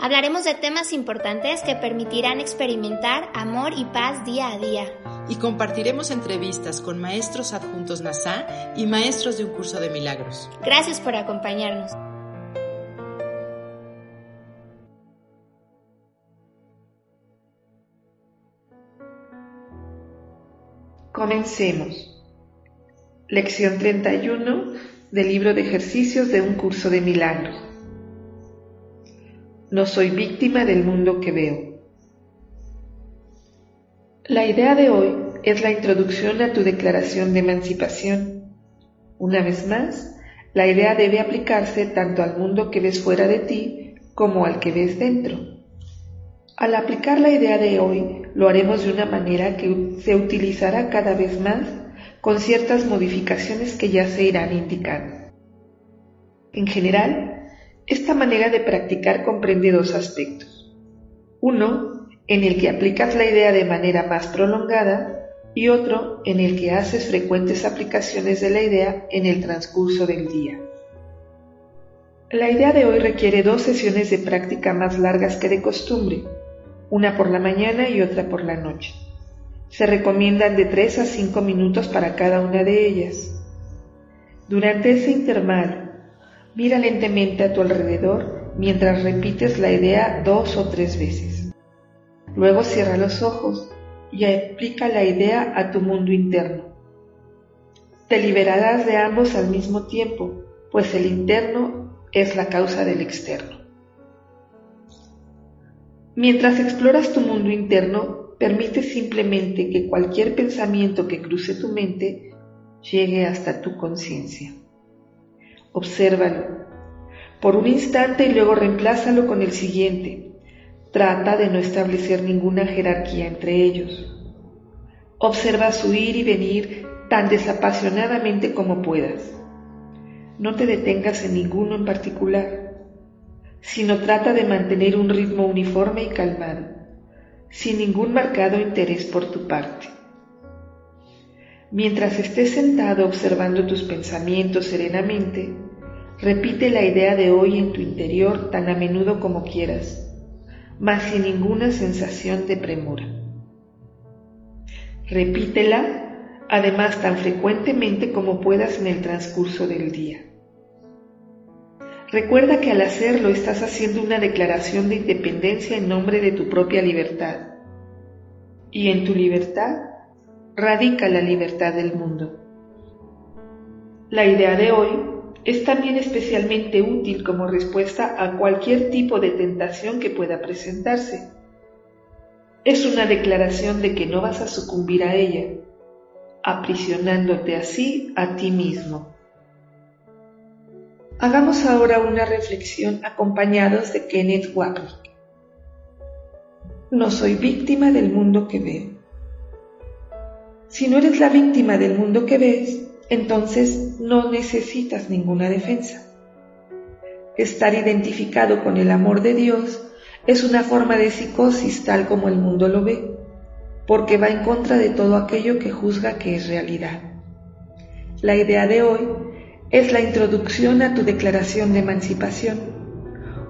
Hablaremos de temas importantes que permitirán experimentar amor y paz día a día. Y compartiremos entrevistas con maestros adjuntos NASA y maestros de un curso de milagros. Gracias por acompañarnos. Comencemos. Lección 31 del libro de ejercicios de un curso de milagros. No soy víctima del mundo que veo. La idea de hoy es la introducción a tu declaración de emancipación. Una vez más, la idea debe aplicarse tanto al mundo que ves fuera de ti como al que ves dentro. Al aplicar la idea de hoy, lo haremos de una manera que se utilizará cada vez más con ciertas modificaciones que ya se irán indicando. En general, esta manera de practicar comprende dos aspectos. Uno, en el que aplicas la idea de manera más prolongada y otro en el que haces frecuentes aplicaciones de la idea en el transcurso del día. La idea de hoy requiere dos sesiones de práctica más largas que de costumbre, una por la mañana y otra por la noche. Se recomiendan de 3 a 5 minutos para cada una de ellas. Durante ese intervalo, mira lentamente a tu alrededor mientras repites la idea dos o tres veces. Luego cierra los ojos y aplica la idea a tu mundo interno. Te liberarás de ambos al mismo tiempo, pues el interno es la causa del externo. Mientras exploras tu mundo interno, permite simplemente que cualquier pensamiento que cruce tu mente llegue hasta tu conciencia. Obsérvalo por un instante y luego reemplázalo con el siguiente. Trata de no establecer ninguna jerarquía entre ellos. Observa su ir y venir tan desapasionadamente como puedas. No te detengas en ninguno en particular sino trata de mantener un ritmo uniforme y calmado, sin ningún marcado interés por tu parte. Mientras estés sentado observando tus pensamientos serenamente, repite la idea de hoy en tu interior tan a menudo como quieras, mas sin ninguna sensación de premura. Repítela además tan frecuentemente como puedas en el transcurso del día. Recuerda que al hacerlo estás haciendo una declaración de independencia en nombre de tu propia libertad. Y en tu libertad radica la libertad del mundo. La idea de hoy es también especialmente útil como respuesta a cualquier tipo de tentación que pueda presentarse. Es una declaración de que no vas a sucumbir a ella, aprisionándote así a ti mismo. Hagamos ahora una reflexión acompañados de Kenneth Wapnick. No soy víctima del mundo que veo. Si no eres la víctima del mundo que ves, entonces no necesitas ninguna defensa. Estar identificado con el amor de Dios es una forma de psicosis tal como el mundo lo ve, porque va en contra de todo aquello que juzga que es realidad. La idea de hoy es la introducción a tu declaración de emancipación.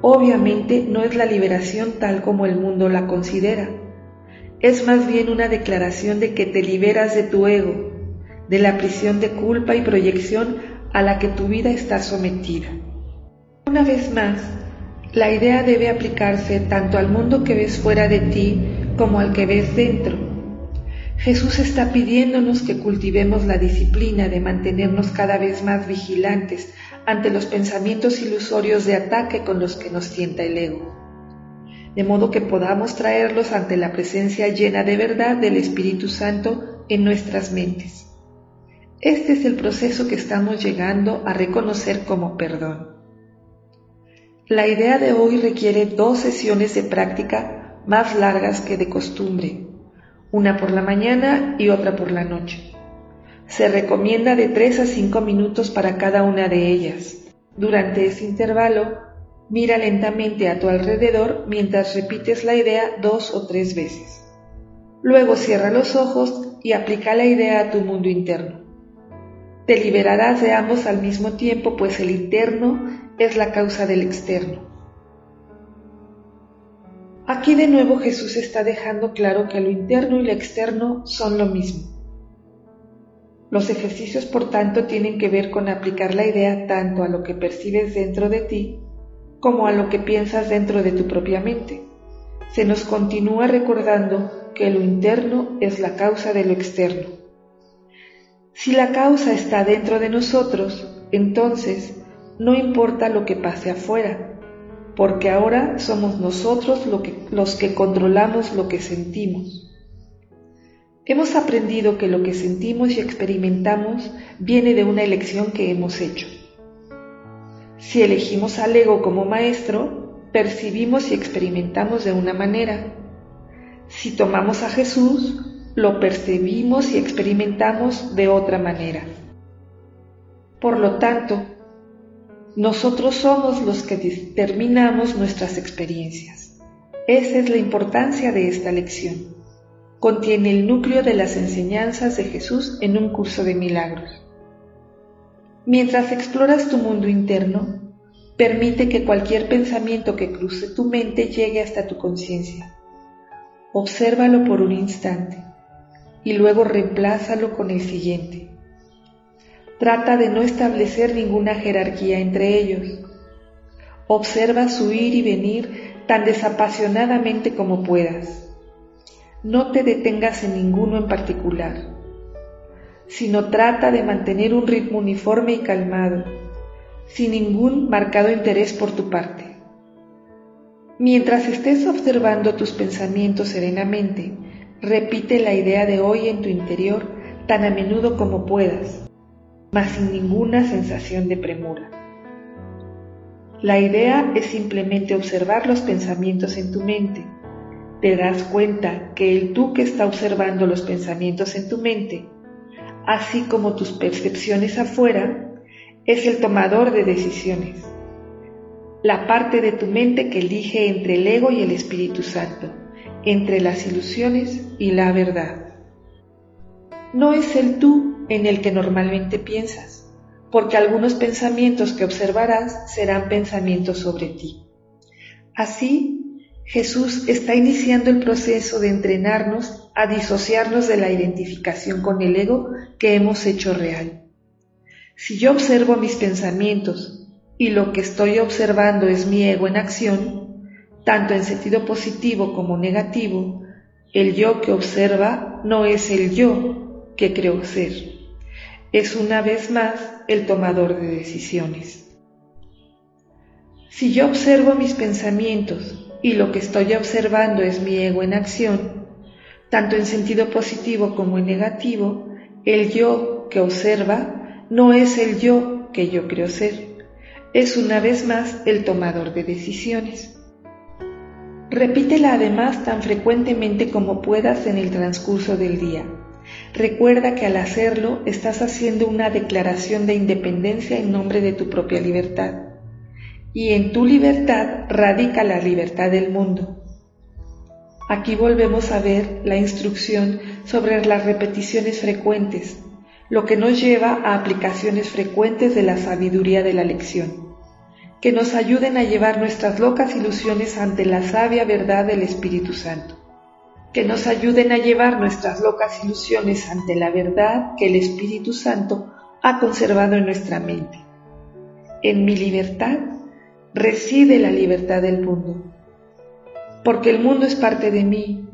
Obviamente no es la liberación tal como el mundo la considera. Es más bien una declaración de que te liberas de tu ego, de la prisión de culpa y proyección a la que tu vida está sometida. Una vez más, la idea debe aplicarse tanto al mundo que ves fuera de ti como al que ves dentro Jesús está pidiéndonos que cultivemos la disciplina de mantenernos cada vez más vigilantes ante los pensamientos ilusorios de ataque con los que nos tienta el ego, de modo que podamos traerlos ante la presencia llena de verdad del Espíritu Santo en nuestras mentes. Este es el proceso que estamos llegando a reconocer como perdón. La idea de hoy requiere dos sesiones de práctica más largas que de costumbre una por la mañana y otra por la noche. Se recomienda de 3 a 5 minutos para cada una de ellas. Durante ese intervalo, mira lentamente a tu alrededor mientras repites la idea dos o tres veces. Luego cierra los ojos y aplica la idea a tu mundo interno. Te liberarás de ambos al mismo tiempo, pues el interno es la causa del externo. Aquí de nuevo Jesús está dejando claro que lo interno y lo externo son lo mismo. Los ejercicios, por tanto, tienen que ver con aplicar la idea tanto a lo que percibes dentro de ti como a lo que piensas dentro de tu propia mente. Se nos continúa recordando que lo interno es la causa de lo externo. Si la causa está dentro de nosotros, entonces no importa lo que pase afuera, porque ahora somos nosotros los que controlamos lo que sentimos. Hemos aprendido que lo que sentimos y experimentamos viene de una elección que hemos hecho. Si elegimos al ego como maestro, percibimos y experimentamos de una manera. Si tomamos a Jesús, lo percibimos y experimentamos de otra manera. Por lo tanto, nosotros somos los que determinamos nuestras experiencias. Esa es la importancia de esta lección. Contiene el núcleo de las enseñanzas de Jesús en un curso de milagros. Mientras exploras tu mundo interno, permite que cualquier pensamiento que cruce tu mente llegue hasta tu conciencia. Obsérvalo por un instante y luego reemplázalo con el siguiente. Trata de no establecer ninguna jerarquía entre ellos. Observa su ir y venir tan desapasionadamente como puedas. No te detengas en ninguno en particular, sino trata de mantener un ritmo uniforme y calmado, sin ningún marcado interés por tu parte. Mientras estés observando tus pensamientos serenamente, repite la idea de hoy en tu interior tan a menudo como puedas mas sin ninguna sensación de premura. La idea es simplemente observar los pensamientos en tu mente. Te das cuenta que el tú que está observando los pensamientos en tu mente, así como tus percepciones afuera, es el tomador de decisiones. La parte de tu mente que elige entre el ego y el Espíritu Santo, entre las ilusiones y la verdad. No es el tú en el que normalmente piensas, porque algunos pensamientos que observarás serán pensamientos sobre ti. Así, Jesús está iniciando el proceso de entrenarnos a disociarnos de la identificación con el ego que hemos hecho real. Si yo observo mis pensamientos y lo que estoy observando es mi ego en acción, tanto en sentido positivo como negativo, el yo que observa no es el yo que creo ser es una vez más el tomador de decisiones. Si yo observo mis pensamientos y lo que estoy observando es mi ego en acción, tanto en sentido positivo como en negativo, el yo que observa no es el yo que yo creo ser, es una vez más el tomador de decisiones. Repítela además tan frecuentemente como puedas en el transcurso del día Recuerda que al hacerlo estás haciendo una declaración de independencia en nombre de tu propia libertad. Y en tu libertad radica la libertad del mundo. Aquí volvemos a ver la instrucción sobre las repeticiones frecuentes, lo que nos lleva a aplicaciones frecuentes de la sabiduría de la lección, que nos ayuden a llevar nuestras locas ilusiones ante la sabia verdad del Espíritu Santo que nos ayuden a llevar nuestras locas ilusiones ante la verdad que el Espíritu Santo ha conservado en nuestra mente. En mi libertad reside la libertad del mundo. Porque el mundo es parte de mí.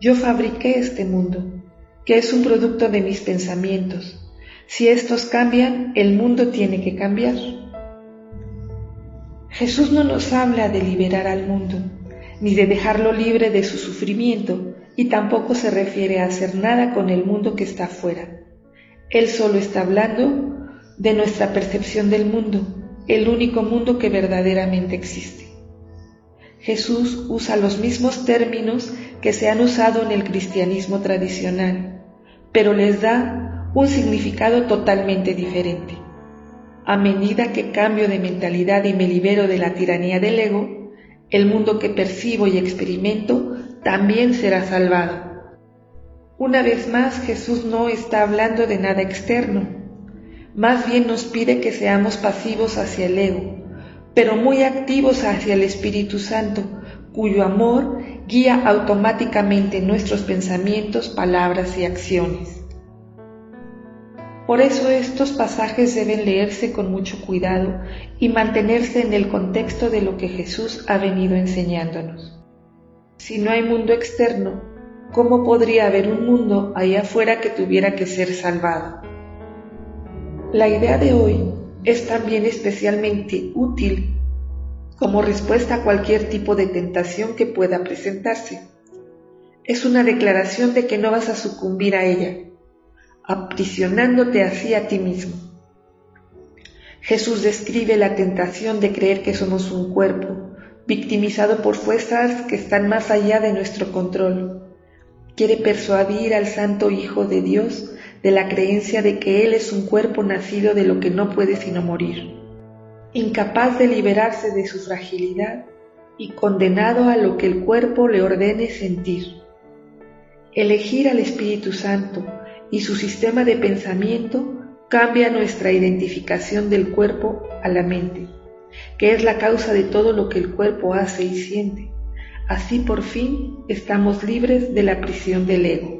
Yo fabriqué este mundo, que es un producto de mis pensamientos. Si estos cambian, el mundo tiene que cambiar. Jesús no nos habla de liberar al mundo, ni de dejarlo libre de su sufrimiento, y tampoco se refiere a hacer nada con el mundo que está afuera. Él solo está hablando de nuestra percepción del mundo, el único mundo que verdaderamente existe. Jesús usa los mismos términos que se han usado en el cristianismo tradicional, pero les da un significado totalmente diferente. A medida que cambio de mentalidad y me libero de la tiranía del ego, el mundo que percibo y experimento también será salvado. Una vez más, Jesús no está hablando de nada externo, más bien nos pide que seamos pasivos hacia el ego, pero muy activos hacia el Espíritu Santo, cuyo amor guía automáticamente nuestros pensamientos, palabras y acciones. Por eso estos pasajes deben leerse con mucho cuidado y mantenerse en el contexto de lo que Jesús ha venido enseñándonos. Si no hay mundo externo, ¿cómo podría haber un mundo ahí afuera que tuviera que ser salvado? La idea de hoy es también especialmente útil como respuesta a cualquier tipo de tentación que pueda presentarse. Es una declaración de que no vas a sucumbir a ella, aprisionándote así a ti mismo. Jesús describe la tentación de creer que somos un cuerpo, victimizado por fuerzas que están más allá de nuestro control. Quiere persuadir al Santo Hijo de Dios de la creencia de que Él es un cuerpo nacido de lo que no puede sino morir, incapaz de liberarse de su fragilidad y condenado a lo que el cuerpo le ordene sentir. Elegir al Espíritu Santo y su sistema de pensamiento cambia nuestra identificación del cuerpo a la mente, que es la causa de todo lo que el cuerpo hace y siente. Así por fin estamos libres de la prisión del ego.